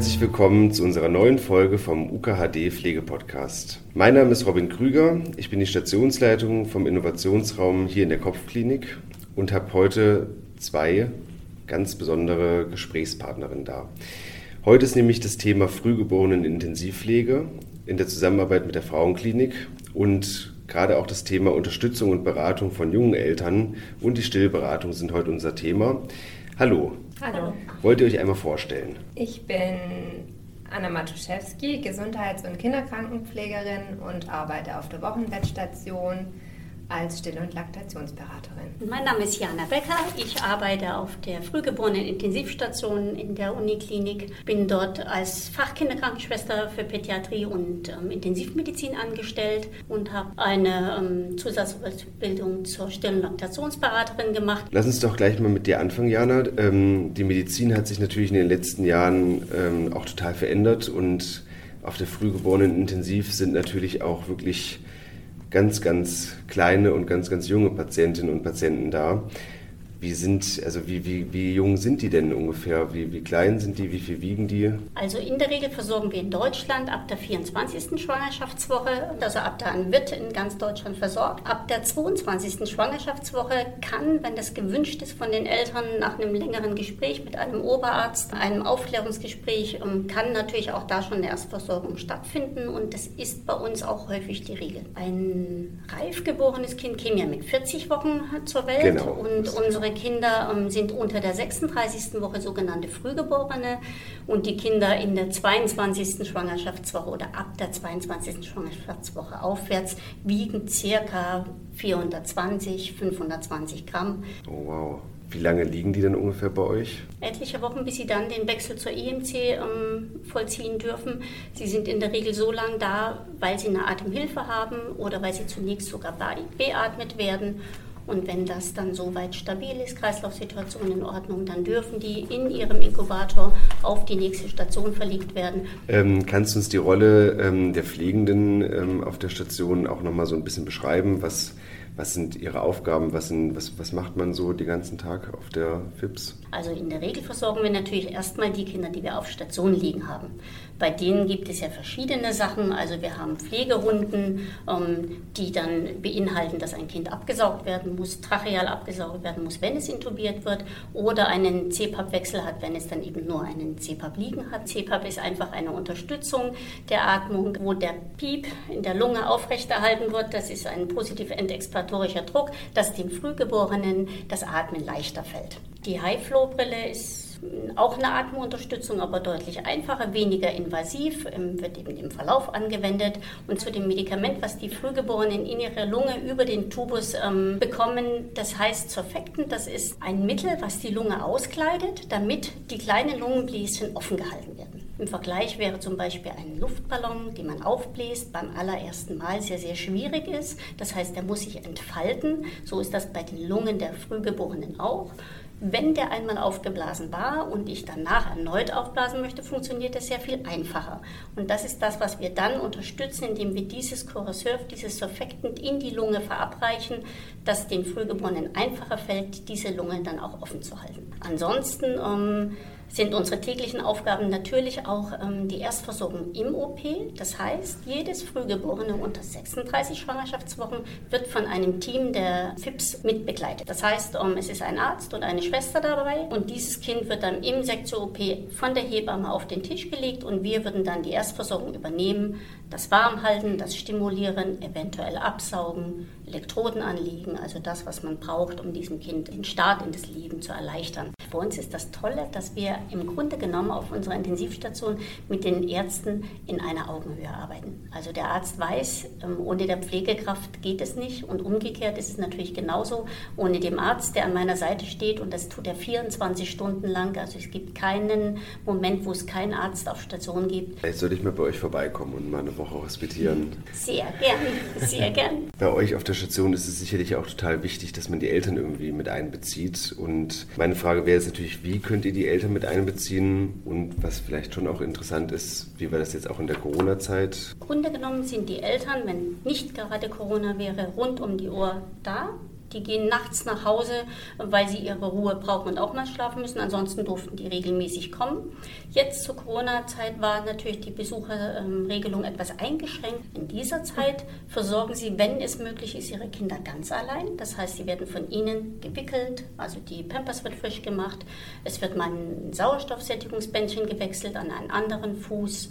herzlich willkommen zu unserer neuen Folge vom UKHD Pflegepodcast. Mein Name ist Robin Krüger, ich bin die Stationsleitung vom Innovationsraum hier in der Kopfklinik und habe heute zwei ganz besondere Gesprächspartnerinnen da. Heute ist nämlich das Thema Frühgeborenen-Intensivpflege in der Zusammenarbeit mit der Frauenklinik und gerade auch das Thema Unterstützung und Beratung von jungen Eltern und die Stillberatung sind heute unser Thema. Hallo. Hallo. Wollt ihr euch einmal vorstellen? Ich bin Anna Matuszewski, Gesundheits- und Kinderkrankenpflegerin und arbeite auf der Wochenbettstation als Still- und Laktationsberaterin. Mein Name ist Jana Becker. Ich arbeite auf der frühgeborenen Intensivstation in der Uniklinik. Bin dort als Fachkinderkrankenschwester für Pädiatrie und ähm, Intensivmedizin angestellt und habe eine ähm, Zusatzausbildung zur Still- und Laktationsberaterin gemacht. Lass uns doch gleich mal mit dir anfangen, Jana. Ähm, die Medizin hat sich natürlich in den letzten Jahren ähm, auch total verändert und auf der frühgeborenen Intensiv sind natürlich auch wirklich ganz, ganz kleine und ganz, ganz junge Patientinnen und Patienten da. Wie sind, also wie, wie, wie jung sind die denn ungefähr? Wie, wie klein sind die? Wie viel wiegen die? Also in der Regel versorgen wir in Deutschland ab der 24. Schwangerschaftswoche, also ab da wird in ganz Deutschland versorgt. Ab der 22. Schwangerschaftswoche kann, wenn das gewünscht ist von den Eltern, nach einem längeren Gespräch mit einem Oberarzt, einem Aufklärungsgespräch, ähm, kann natürlich auch da schon eine Erstversorgung stattfinden und das ist bei uns auch häufig die Regel. Ein reif geborenes Kind käme ja mit 40 Wochen zur Welt Genau. und unsere Kinder ähm, sind unter der 36. Woche sogenannte Frühgeborene und die Kinder in der 22. Schwangerschaftswoche oder ab der 22. Schwangerschaftswoche aufwärts wiegen circa 420, 520 Gramm. Oh wow. Wie lange liegen die denn ungefähr bei euch? Etliche Wochen, bis sie dann den Wechsel zur EMC ähm, vollziehen dürfen. Sie sind in der Regel so lang da, weil sie eine Atemhilfe haben oder weil sie zunächst sogar be- beatmet werden. Und wenn das dann soweit stabil ist, Kreislaufsituation in Ordnung, dann dürfen die in ihrem Inkubator auf die nächste Station verlegt werden. Ähm, kannst du uns die Rolle ähm, der Pflegenden ähm, auf der Station auch nochmal so ein bisschen beschreiben? Was, was sind ihre Aufgaben? Was, sind, was, was macht man so den ganzen Tag auf der FIPS? Also in der Regel versorgen wir natürlich erstmal die Kinder, die wir auf Station liegen haben. Bei denen gibt es ja verschiedene Sachen. Also wir haben Pflegehunden, ähm, die dann beinhalten, dass ein Kind abgesaugt werden muss, tracheal abgesaugt werden muss, wenn es intubiert wird, oder einen CPAP-Wechsel hat, wenn es dann eben nur einen CPAP liegen hat. CPAP ist einfach eine Unterstützung der Atmung, wo der Piep in der Lunge aufrechterhalten wird. Das ist ein positiv endexpiratorischer Druck, dass dem Frühgeborenen das Atmen leichter fällt. Die High-Flow-Brille ist auch eine Atemunterstützung, aber deutlich einfacher, weniger invasiv, ähm, wird eben im Verlauf angewendet. Und zu dem Medikament, was die Frühgeborenen in ihrer Lunge über den Tubus ähm, bekommen, das heißt Surfactant, das ist ein Mittel, was die Lunge auskleidet, damit die kleinen Lungenbläschen offen gehalten werden. Im Vergleich wäre zum Beispiel ein Luftballon, den man aufbläst, beim allerersten Mal sehr, sehr schwierig ist. Das heißt, der muss sich entfalten. So ist das bei den Lungen der Frühgeborenen auch. Wenn der einmal aufgeblasen war und ich danach erneut aufblasen möchte, funktioniert das sehr viel einfacher. Und das ist das, was wir dann unterstützen, indem wir dieses Corresurf, dieses Surfactant in die Lunge verabreichen, dass den Frühgeborenen einfacher fällt, diese Lunge dann auch offen zu halten. Ansonsten ähm, sind unsere täglichen Aufgaben natürlich auch ähm, die Erstversorgung im OP. Das heißt, jedes Frühgeborene unter 36 Schwangerschaftswochen wird von einem Team der FIPS mitbegleitet. Das heißt, ähm, es ist ein Arzt und eine Schwester dabei und dieses Kind wird dann im Sektion-OP von der Hebamme auf den Tisch gelegt und wir würden dann die Erstversorgung übernehmen, das Warmhalten, das Stimulieren, eventuell absaugen, Elektroden anlegen, also das, was man braucht, um diesem Kind den Start in das Leben zu erleichtern. Für uns ist das Tolle, dass wir im Grunde genommen auf unserer Intensivstation mit den Ärzten in einer Augenhöhe arbeiten. Also der Arzt weiß, ähm, ohne der Pflegekraft geht es nicht und umgekehrt ist es natürlich genauso. Ohne dem Arzt, der an meiner Seite steht und das tut er 24 Stunden lang. Also es gibt keinen Moment, wo es keinen Arzt auf Station gibt. Vielleicht sollte ich mal bei euch vorbeikommen und mal eine Woche hospitieren. Sehr gern, sehr gern. Bei euch auf der Station ist es sicherlich auch total wichtig, dass man die Eltern irgendwie mit einbezieht. Und meine Frage wäre jetzt natürlich, wie könnt ihr die Eltern mit einbeziehen? Und was vielleicht schon auch interessant ist, wie war das jetzt auch in der Corona-Zeit? Im Grunde genommen sind die Eltern, wenn nicht gerade Corona wäre, rund um die Uhr da. Die gehen nachts nach Hause, weil sie ihre Ruhe brauchen und auch mal schlafen müssen. Ansonsten durften die regelmäßig kommen. Jetzt zur Corona-Zeit war natürlich die Besucherregelung etwas eingeschränkt. In dieser Zeit versorgen sie, wenn es möglich ist, ihre Kinder ganz allein. Das heißt, sie werden von ihnen gewickelt, also die Pampers wird frisch gemacht. Es wird mal ein Sauerstoffsättigungsbändchen gewechselt an einen anderen Fuß.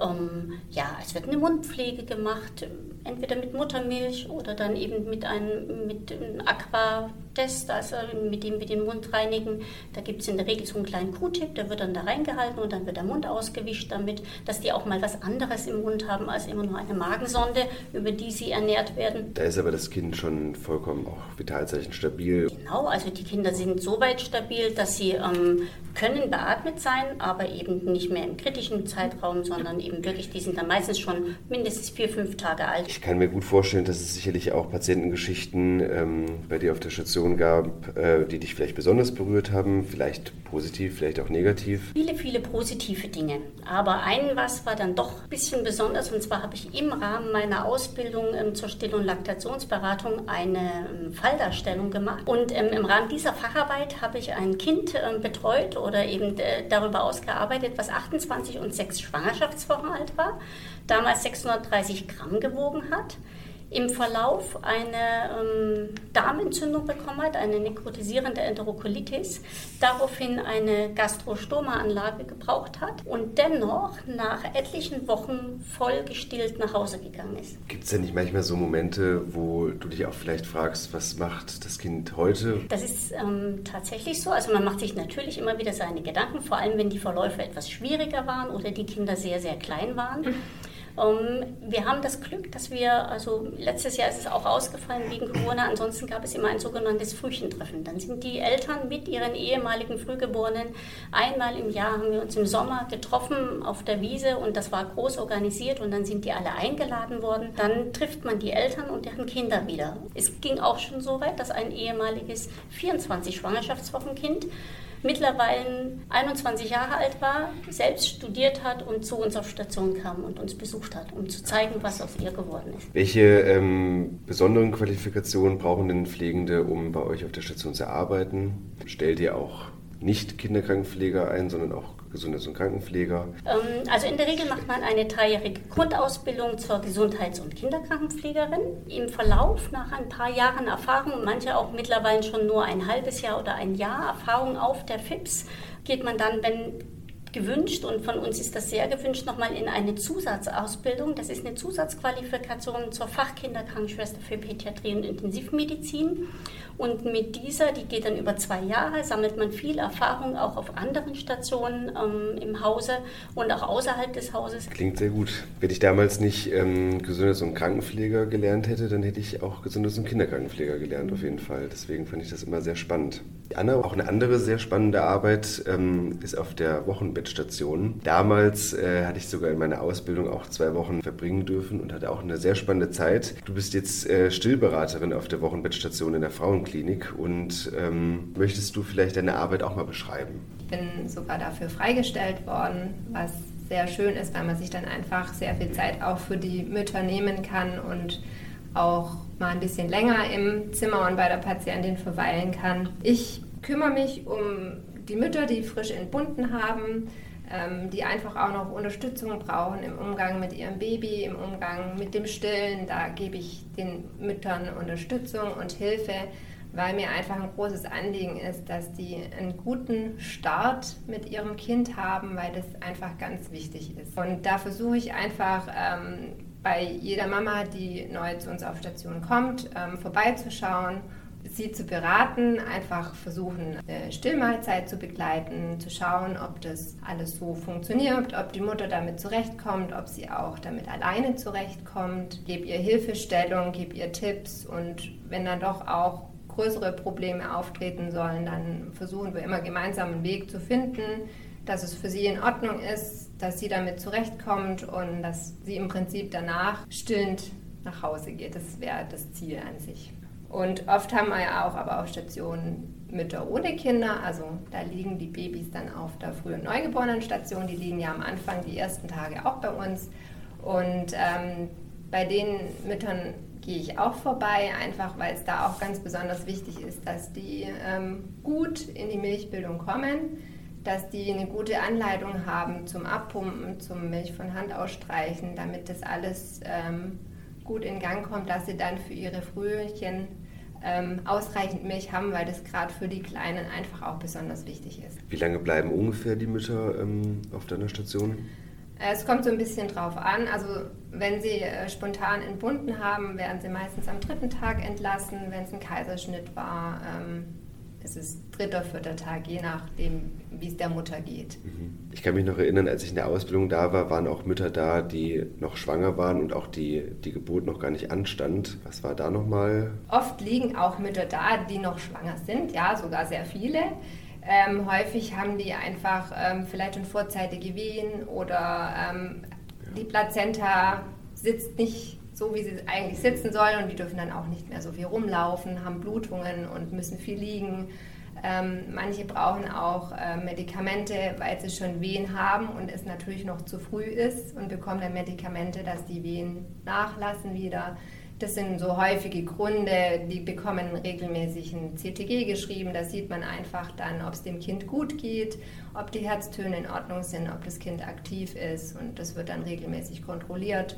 Ähm, ja, es wird eine Mundpflege gemacht, entweder mit Muttermilch oder dann eben mit einem, mit einem Aquatest, also mit dem wir den Mund reinigen. Da gibt es in der Regel so einen kleinen Q-Tip, der wird dann da reingehalten und dann wird der Mund ausgewischt damit, dass die auch mal was anderes im Mund haben als immer nur eine Magensonde, über die sie ernährt werden. Da ist aber das Kind schon vollkommen auch Vitalzeichen stabil. Genau, also die Kinder sind so weit stabil, dass sie ähm, können beatmet sein, aber eben nicht mehr im kritischen Zeitraum, sondern eben wirklich, die sind dann meistens schon mindestens vier, fünf Tage alt. Ich kann mir gut vorstellen, dass es sicherlich auch Patientengeschichten ähm, bei dir auf der Station gab, äh, die dich vielleicht besonders berührt haben, vielleicht positiv, vielleicht auch negativ. Viele, viele positive Dinge. Aber ein was war dann doch ein bisschen besonders, und zwar habe ich im Rahmen meiner Ausbildung ähm, zur Still- und Laktationsberatung eine ähm, Falldarstellung gemacht. Und ähm, im Rahmen dieser Facharbeit habe ich ein Kind ähm, betreut oder eben äh, darüber ausgearbeitet, was 28 und 6 Schwangerschaftswochen alt war, damals 630 Gramm gewogen hat im Verlauf eine ähm, Darmentzündung bekommen hat, eine nekrotisierende Enterokolitis, daraufhin eine Gastrostoma-Anlage gebraucht hat und dennoch nach etlichen Wochen voll gestillt nach Hause gegangen ist. Gibt es denn nicht manchmal so Momente, wo du dich auch vielleicht fragst, was macht das Kind heute? Das ist ähm, tatsächlich so. Also man macht sich natürlich immer wieder seine Gedanken, vor allem wenn die Verläufe etwas schwieriger waren oder die Kinder sehr, sehr klein waren. Mhm. Ähm, wir haben das Glück, dass wir, also letztes Jahr ist es auch ausgefallen wegen Corona, ansonsten gab es immer ein sogenanntes Frühchentreffen. Dann sind die Eltern mit ihren ehemaligen Frühgeborenen einmal im Jahr haben wir uns im Sommer getroffen auf der Wiese und das war groß organisiert und dann sind die alle eingeladen worden. Dann trifft man die Eltern und deren Kinder wieder. Es ging auch schon so weit, dass ein ehemaliges 24 Schwangerschaftswochenkind mittlerweile 21 Jahre alt war, selbst studiert hat und zu uns auf Station kam und uns besucht hat, um zu zeigen, was aus ihr geworden ist. Welche ähm, besonderen Qualifikationen brauchen denn Pflegende, um bei euch auf der Station zu arbeiten? Stellt ihr auch nicht Kinderkrankenpfleger ein, sondern auch Gesundheits- und Krankenpfleger? Ähm, also in der Regel macht man eine dreijährige Grundausbildung zur Gesundheits- und Kinderkrankenpflegerin. Im Verlauf nach ein paar Jahren Erfahrung, manche auch mittlerweile schon nur ein halbes Jahr oder ein Jahr Erfahrung auf der FIPS, geht man dann, wenn gewünscht und von uns ist das sehr gewünscht, nochmal in eine Zusatzausbildung. Das ist eine Zusatzqualifikation zur Fachkinderkrankenschwester für Pädiatrie und Intensivmedizin. Und mit dieser, die geht dann über zwei Jahre, sammelt man viel Erfahrung auch auf anderen Stationen ähm, im Hause und auch außerhalb des Hauses. Klingt sehr gut. Wenn ich damals nicht ähm, Gesundheits- und Krankenpfleger gelernt hätte, dann hätte ich auch Gesundheits- und Kinderkrankenpfleger gelernt, auf jeden Fall. Deswegen fand ich das immer sehr spannend. Anna, auch eine andere sehr spannende Arbeit ähm, ist auf der Wochenbettstation. Damals äh, hatte ich sogar in meiner Ausbildung auch zwei Wochen verbringen dürfen und hatte auch eine sehr spannende Zeit. Du bist jetzt äh, Stillberaterin auf der Wochenbettstation in der Frauenklinik. Klinik und ähm, möchtest du vielleicht deine Arbeit auch mal beschreiben? Ich bin sogar dafür freigestellt worden, was sehr schön ist, weil man sich dann einfach sehr viel Zeit auch für die Mütter nehmen kann und auch mal ein bisschen länger im Zimmer und bei der Patientin verweilen kann. Ich kümmere mich um die Mütter, die frisch entbunden haben, ähm, die einfach auch noch Unterstützung brauchen im Umgang mit ihrem Baby, im Umgang mit dem Stillen. Da gebe ich den Müttern Unterstützung und Hilfe weil mir einfach ein großes Anliegen ist, dass die einen guten Start mit ihrem Kind haben, weil das einfach ganz wichtig ist. Und da versuche ich einfach ähm, bei jeder Mama, die neu zu uns auf Station kommt, ähm, vorbeizuschauen sie zu beraten, einfach versuchen, eine Stillmahlzeit zu begleiten, zu schauen, ob das alles so funktioniert, ob die Mutter damit zurechtkommt, ob sie auch damit alleine zurechtkommt. Gebe ihr Hilfestellung, gebe ihr Tipps und wenn dann doch auch größere Probleme auftreten sollen, dann versuchen wir immer gemeinsam einen Weg zu finden, dass es für sie in Ordnung ist, dass sie damit zurechtkommt und dass sie im Prinzip danach stillend nach Hause geht. Das wäre das Ziel an sich. Und oft haben wir ja auch aber auf Stationen Mütter ohne Kinder, also da liegen die Babys dann auf der frühen Neugeborenenstation, die liegen ja am Anfang die ersten Tage auch bei uns. Und ähm, bei den Müttern gehe ich auch vorbei, einfach weil es da auch ganz besonders wichtig ist, dass die ähm, gut in die Milchbildung kommen, dass die eine gute Anleitung haben zum Abpumpen, zum Milch von Hand ausstreichen, damit das alles ähm, gut in Gang kommt, dass sie dann für ihre Frühchen ähm, ausreichend Milch haben, weil das gerade für die Kleinen einfach auch besonders wichtig ist. Wie lange bleiben ungefähr die Mütter ähm, auf deiner Station? Äh, es kommt so ein bisschen drauf an. Also wenn sie äh, spontan entbunden haben, werden sie meistens am dritten Tag entlassen. Wenn es ein Kaiserschnitt war, ähm, es ist dritter, vierter Tag, je nachdem, wie es der Mutter geht. Mhm. Ich kann mich noch erinnern, als ich in der Ausbildung da war, waren auch Mütter da, die noch schwanger waren und auch die, die Geburt noch gar nicht anstand. Was war da nochmal? Oft liegen auch Mütter da, die noch schwanger sind, ja, sogar sehr viele. Ähm, häufig haben die einfach ähm, vielleicht schon vorzeitige Wehen oder ähm, die Plazenta sitzt nicht so, wie sie eigentlich sitzen soll und die dürfen dann auch nicht mehr so viel rumlaufen, haben Blutungen und müssen viel liegen. Ähm, manche brauchen auch äh, Medikamente, weil sie schon Wehen haben und es natürlich noch zu früh ist und bekommen dann Medikamente, dass die Wehen nachlassen wieder. Das sind so häufige Gründe, die bekommen regelmäßig ein CTG geschrieben. Da sieht man einfach dann, ob es dem Kind gut geht, ob die Herztöne in Ordnung sind, ob das Kind aktiv ist und das wird dann regelmäßig kontrolliert.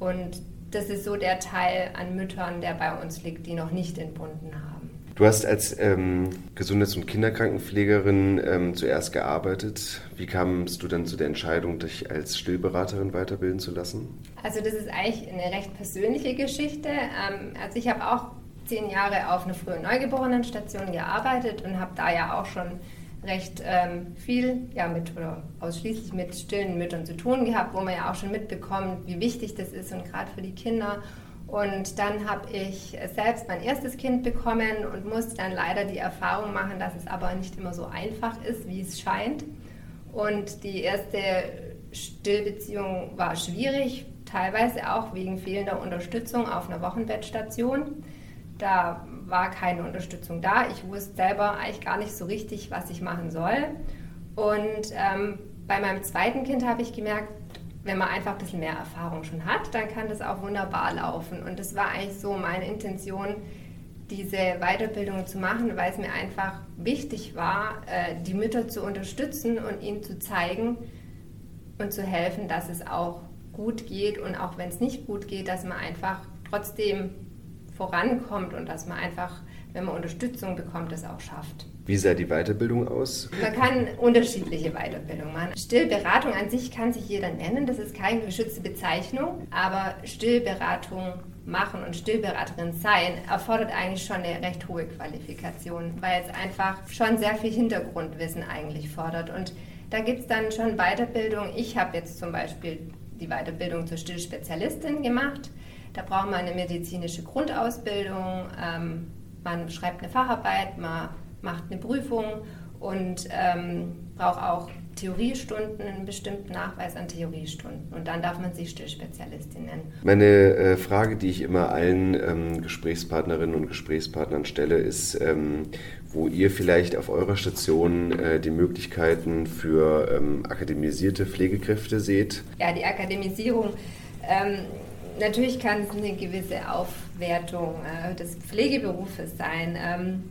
Und das ist so der Teil an Müttern, der bei uns liegt, die noch nicht entbunden haben. Du hast als ähm, Gesundheits- und Kinderkrankenpflegerin ähm, zuerst gearbeitet. Wie kamst du dann zu der Entscheidung, dich als Stillberaterin weiterbilden zu lassen? Also das ist eigentlich eine recht persönliche Geschichte. Ähm, also ich habe auch zehn Jahre auf einer frühen Neugeborenenstation gearbeitet und habe da ja auch schon recht ähm, viel ja, mit oder ausschließlich mit stillen Müttern zu tun gehabt, wo man ja auch schon mitbekommt, wie wichtig das ist und gerade für die Kinder. Und dann habe ich selbst mein erstes Kind bekommen und musste dann leider die Erfahrung machen, dass es aber nicht immer so einfach ist, wie es scheint. Und die erste Stillbeziehung war schwierig, teilweise auch wegen fehlender Unterstützung auf einer Wochenbettstation. Da war keine Unterstützung da. Ich wusste selber eigentlich gar nicht so richtig, was ich machen soll. Und ähm, bei meinem zweiten Kind habe ich gemerkt, wenn man einfach ein bisschen mehr Erfahrung schon hat, dann kann das auch wunderbar laufen. Und das war eigentlich so meine Intention, diese Weiterbildung zu machen, weil es mir einfach wichtig war, äh, die Mütter zu unterstützen und ihnen zu zeigen und zu helfen, dass es auch gut geht und auch wenn es nicht gut geht, dass man einfach trotzdem vorankommt und dass man einfach, wenn man Unterstützung bekommt, das auch schafft. Wie sah die Weiterbildung aus? Man kann unterschiedliche Weiterbildungen machen. Stillberatung an sich kann sich jeder nennen, das ist keine geschützte Bezeichnung, aber Stillberatung machen und Stillberaterin sein erfordert eigentlich schon eine recht hohe Qualifikation, weil es einfach schon sehr viel Hintergrundwissen eigentlich fordert. Und da gibt es dann schon Weiterbildung. Ich habe jetzt zum Beispiel die Weiterbildung zur Stillspezialistin gemacht. Da braucht man eine medizinische Grundausbildung, ähm, man schreibt eine Facharbeit, man macht eine Prüfung und ähm, braucht auch Theoriestunden, einen bestimmten Nachweis an Theoriestunden. Und dann darf man sich Stillspezialistin nennen. Meine äh, Frage, die ich immer allen ähm, Gesprächspartnerinnen und Gesprächspartnern stelle, ist, ähm, wo ihr vielleicht auf eurer Station äh, die Möglichkeiten für ähm, akademisierte Pflegekräfte seht. Ja, die Akademisierung ähm, natürlich kann es eine gewisse Aufwertung äh, des Pflegeberufes sein. Ähm,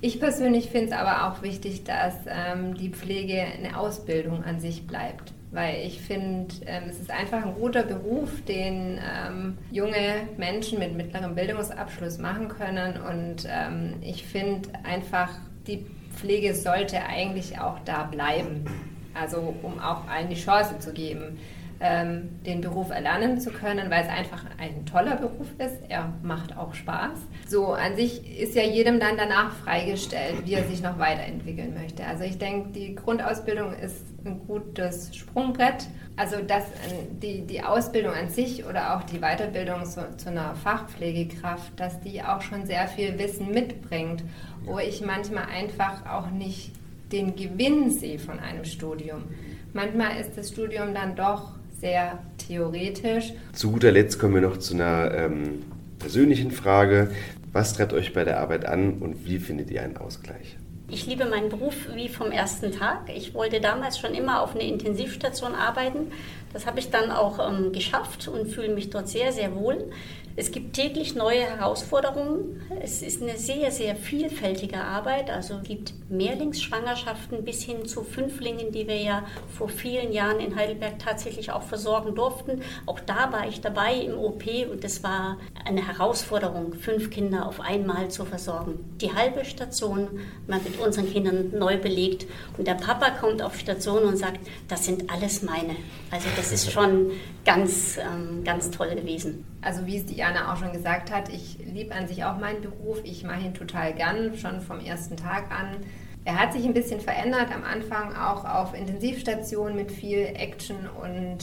ich persönlich finde es aber auch wichtig, dass ähm, die Pflege eine Ausbildung an sich bleibt. Weil ich finde, ähm, es ist einfach ein guter Beruf, den ähm, junge Menschen mit mittlerem Bildungsabschluss machen können. Und ähm, ich finde einfach, die Pflege sollte eigentlich auch da bleiben. Also um auch allen die Chance zu geben ähm, den Beruf erlernen zu können, weil es einfach ein toller Beruf ist. Er macht auch Spaß. So, an sich ist ja jedem dann danach freigestellt, wie er sich noch weiterentwickeln möchte. Also ich denke, die Grundausbildung ist ein gutes Sprungbrett. Also dass die, die Ausbildung an sich oder auch die Weiterbildung zu, zu einer Fachpflegekraft, dass die auch schon sehr viel Wissen mitbringt, wo ich manchmal einfach auch nicht den Gewinn sehe von einem Studium. Manchmal ist das Studium dann doch sehr theoretisch. Zu guter Letzt kommen wir noch zu einer ähm, persönlichen Frage. Was treibt euch bei der Arbeit an und wie findet ihr einen Ausgleich? Ich liebe meinen Beruf wie vom ersten Tag. Ich wollte damals schon immer auf einer Intensivstation arbeiten. Das habe ich dann auch ähm, geschafft und fühle mich dort sehr, sehr wohl. Es gibt täglich neue Herausforderungen. Es ist eine sehr, sehr vielfältige Arbeit. Also es gibt Mehrlingsschwangerschaften bis hin zu Fünflingen, die wir ja vor vielen Jahren in Heidelberg tatsächlich auch versorgen durften. Auch da war ich dabei im OP und es war eine Herausforderung, fünf Kinder auf einmal zu versorgen. Die halbe Station mal mit unseren Kindern neu belegt und der Papa kommt auf Station und sagt, das sind alles meine. Also das ist schon ganz, ähm, ganz toll gewesen. Also wie es Diana auch schon gesagt hat, ich liebe an sich auch meinen Beruf. Ich mache ihn total gern, schon vom ersten Tag an. Er hat sich ein bisschen verändert am Anfang, auch auf Intensivstationen mit viel Action und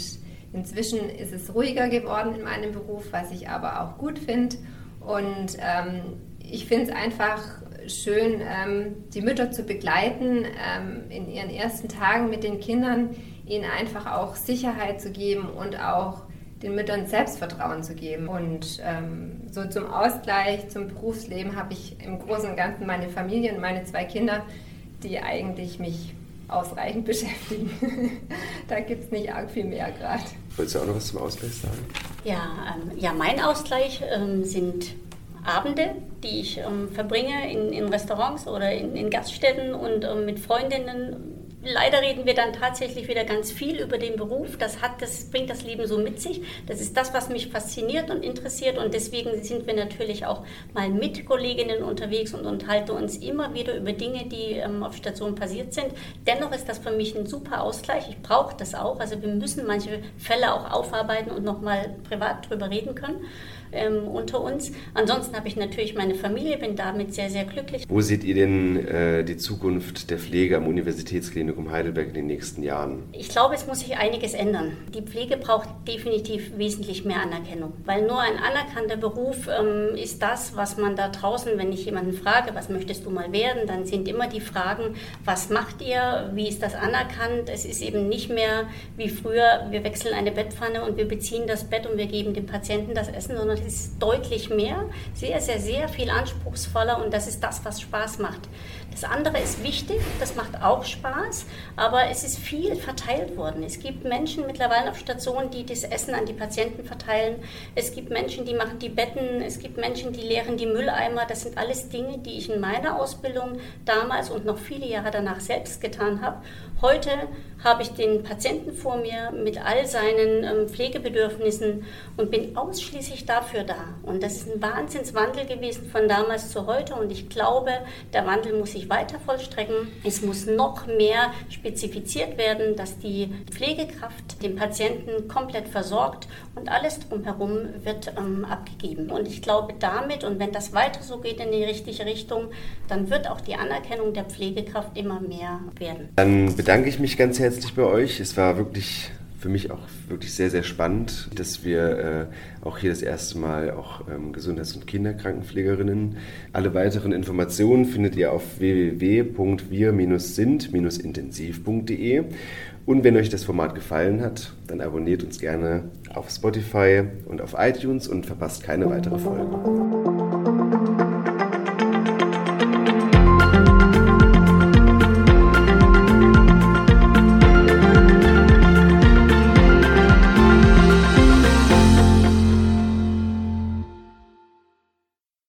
inzwischen ist es ruhiger geworden in meinem Beruf, was ich aber auch gut finde. Und ähm, ich finde es einfach schön, ähm, die Mütter zu begleiten ähm, in ihren ersten Tagen mit den Kindern, ihnen einfach auch Sicherheit zu geben und auch den Müttern Selbstvertrauen zu geben. Und ähm, so zum Ausgleich zum Berufsleben habe ich im Großen und Ganzen meine Familie und meine zwei Kinder, die eigentlich mich ausreichend beschäftigen. da gibt es nicht arg viel mehr gerade. Wolltest du auch noch was zum Ausgleich sagen? Ja, ähm, ja mein Ausgleich ähm, sind Abende, die ich ähm, verbringe in, in, Restaurants oder in, in Gaststätten und ähm, mit Freundinnen Leider reden wir dann tatsächlich wieder ganz viel über den Beruf. Das, hat, das bringt das Leben so mit sich. Das ist das, was mich fasziniert und interessiert. Und deswegen sind wir natürlich auch mal mit Kolleginnen unterwegs und unterhalten uns immer wieder über Dinge, die ähm, auf Station passiert sind. Dennoch ist das für mich ein super Ausgleich. Ich brauche das auch. Also wir müssen manche Fälle auch aufarbeiten und nochmal privat drüber reden können ähm, unter uns. Ansonsten habe ich natürlich meine Familie, bin damit sehr, sehr glücklich. Wo seht ihr denn äh, die Zukunft der Pflege am Universitätsklinikum Heidelberg in den nächsten Jahren? Ich glaube, es muss sich einiges ändern. Die Pflege braucht definitiv wesentlich mehr Anerkennung, weil nur ein anerkannter Beruf ähm, ist das, was man da draußen, wenn ich jemanden frage, was möchtest du mal werden, dann sind immer die Fragen, was macht ihr, wie ist das anerkannt? Es ist eben nicht mehr wie früher, wir wechseln eine Bettpfanne und wir beziehen das Bett und wir geben dem Patienten das Essen, sondern ist deutlich mehr, sehr, sehr, sehr viel anspruchsvoller und das ist das, was Spaß macht. Das andere ist wichtig, das macht auch Spaß, aber es ist viel verteilt worden. Es gibt Menschen mittlerweile auf Stationen, die das Essen an die Patienten verteilen. Es gibt Menschen, die machen die Betten. Es gibt Menschen, die leeren die Mülleimer. Das sind alles Dinge, die ich in meiner Ausbildung damals und noch viele Jahre danach selbst getan habe. Heute habe ich den Patienten vor mir mit all seinen ähm, Pflegebedürfnissen und bin ausschließlich dafür da. Und das ist ein Wahnsinnswandel gewesen von damals zu heute und ich glaube, der Wandel muss sich sich weiter vollstrecken. Es muss noch mehr spezifiziert werden, dass die Pflegekraft den Patienten komplett versorgt und alles drumherum wird ähm, abgegeben. Und ich glaube damit, und wenn das weiter so geht in die richtige Richtung, dann wird auch die Anerkennung der Pflegekraft immer mehr werden. Dann bedanke ich mich ganz herzlich bei euch. Es war wirklich für mich auch wirklich sehr, sehr spannend, dass wir äh, auch hier das erste Mal auch ähm, Gesundheits- und Kinderkrankenpflegerinnen. Alle weiteren Informationen findet ihr auf www.wir-sind-intensiv.de. Und wenn euch das Format gefallen hat, dann abonniert uns gerne auf Spotify und auf iTunes und verpasst keine weitere Folge.